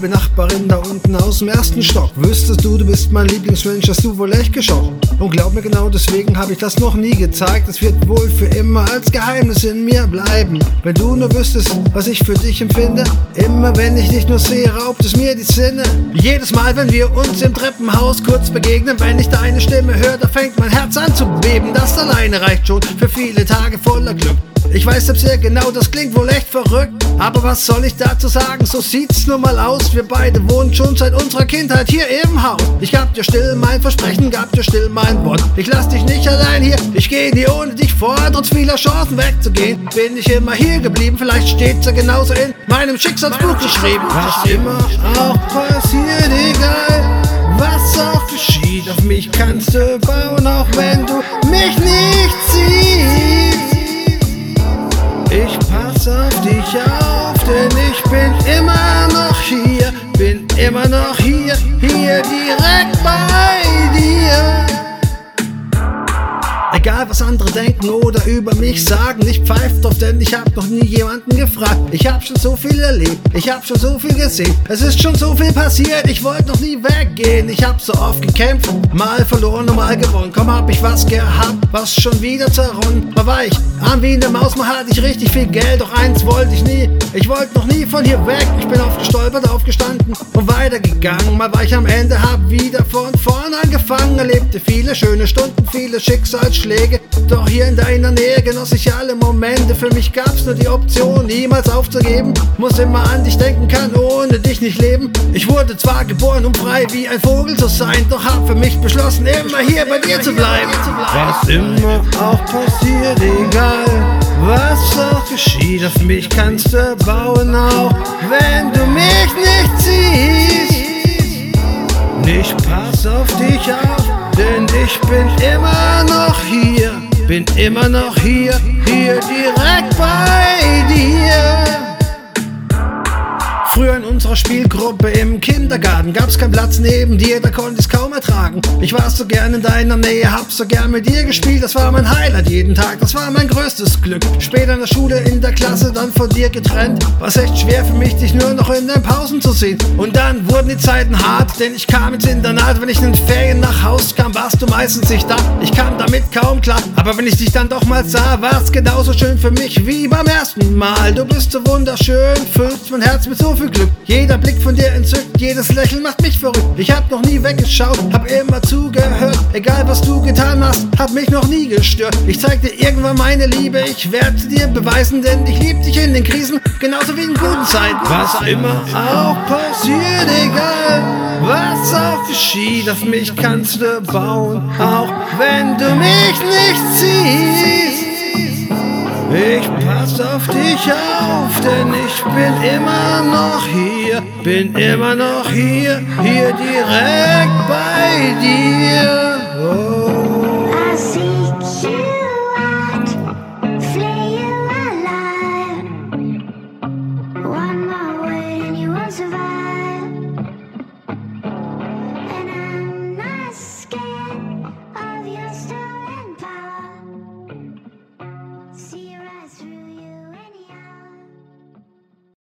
liebe Nachbarin da unten aus dem ersten Stock, wüsstest du, du bist mein Lieblingsmensch, hast du wohl echt geschockt. Und glaub mir genau deswegen habe ich das noch nie gezeigt. Es wird wohl für immer als Geheimnis in mir bleiben. Wenn du nur wüsstest, was ich für dich empfinde, immer wenn ich dich nur sehe, raubt es mir die Sinne. Jedes Mal, wenn wir uns im Treppenhaus kurz begegnen, wenn ich deine Stimme höre, da fängt mein Herz an zu beben. Das alleine reicht schon für viele Tage voller Glück. Ich weiß selbst sehr genau, das klingt wohl echt verrückt. Aber was soll ich dazu sagen? So sieht's nun mal aus. Wir beide wohnen schon seit unserer Kindheit hier im Haus. Ich gab dir still mein Versprechen, gab dir still mein Wort. Ich lass dich nicht allein hier, ich geh nie ohne dich vor. Trotz vieler Chancen wegzugehen, bin ich immer hier geblieben. Vielleicht steht's ja genauso in meinem Schicksalsbuch geschrieben. Was immer auch passiert, egal. Was auch geschieht, auf mich kannst du bauen, auch wenn du hier direkt Egal was andere denken oder über mich sagen, ich pfeift drauf, denn ich hab noch nie jemanden gefragt. Ich hab schon so viel erlebt, ich hab schon so viel gesehen. Es ist schon so viel passiert, ich wollte noch nie weggehen. Ich hab so oft gekämpft, mal verloren und mal gewonnen. Kaum hab ich was gehabt, was schon wieder zerronnen. Mal war ich arm wie eine Maus, mal hatte ich richtig viel Geld, doch eins wollte ich nie. Ich wollte noch nie von hier weg. Ich bin aufgestolpert, aufgestanden und weitergegangen. Mal war ich am Ende, hab wieder von vorn angefangen. Erlebte viele schöne Stunden, viele Schicksalsschläge. Doch hier in deiner Nähe genoss ich alle Momente. Für mich gab's nur die Option, niemals aufzugeben. Muss immer an dich denken, kann ohne dich nicht leben. Ich wurde zwar geboren, um frei wie ein Vogel zu sein, doch hab für mich beschlossen, immer hier bei dir zu bleiben. Was immer auch passiert, egal. Was auch geschieht, auf mich kannst du bauen, auch wenn du mich nicht siehst. Ich pass auf dich auf, denn ich bin immer noch hier, bin immer noch hier, hier direkt bei dir. Früher in unserer Spielgruppe im Kindergarten gab's keinen Platz neben dir, da konnte ich's kaum ertragen. Ich war so gern in deiner Nähe, hab so gern mit dir gespielt, das war mein Highlight jeden Tag, das war mein größtes Glück. Später in der Schule, in der Klasse, dann von dir getrennt, war's echt schwer für mich, dich nur noch in den Pausen zu sehen. Und dann wurden die Zeiten hart, denn ich kam ins Internat, wenn ich in den Ferien nach Haus kam, warst du meistens nicht da. Ich kam damit kaum klar, aber wenn ich dich dann doch mal sah, war's genauso schön für mich wie beim ersten Mal. Du bist so wunderschön, füllst mein Herz mit so viel Glück. Jeder Blick von dir entzückt, jedes Lächeln macht mich verrückt. Ich hab noch nie weggeschaut, hab immer zugehört. Egal was du getan hast, hat mich noch nie gestört. Ich zeig dir irgendwann meine Liebe, ich werde dir beweisen, denn ich lieb dich in den Krisen, genauso wie in guten Zeiten. Was immer auch passiert, egal was auch geschieht, auf mich kannst du bauen, auch wenn du mich nicht siehst. Ich pass auf dich auf, denn ich bin immer noch hier, bin immer noch hier, hier direkt bei dir. Oh.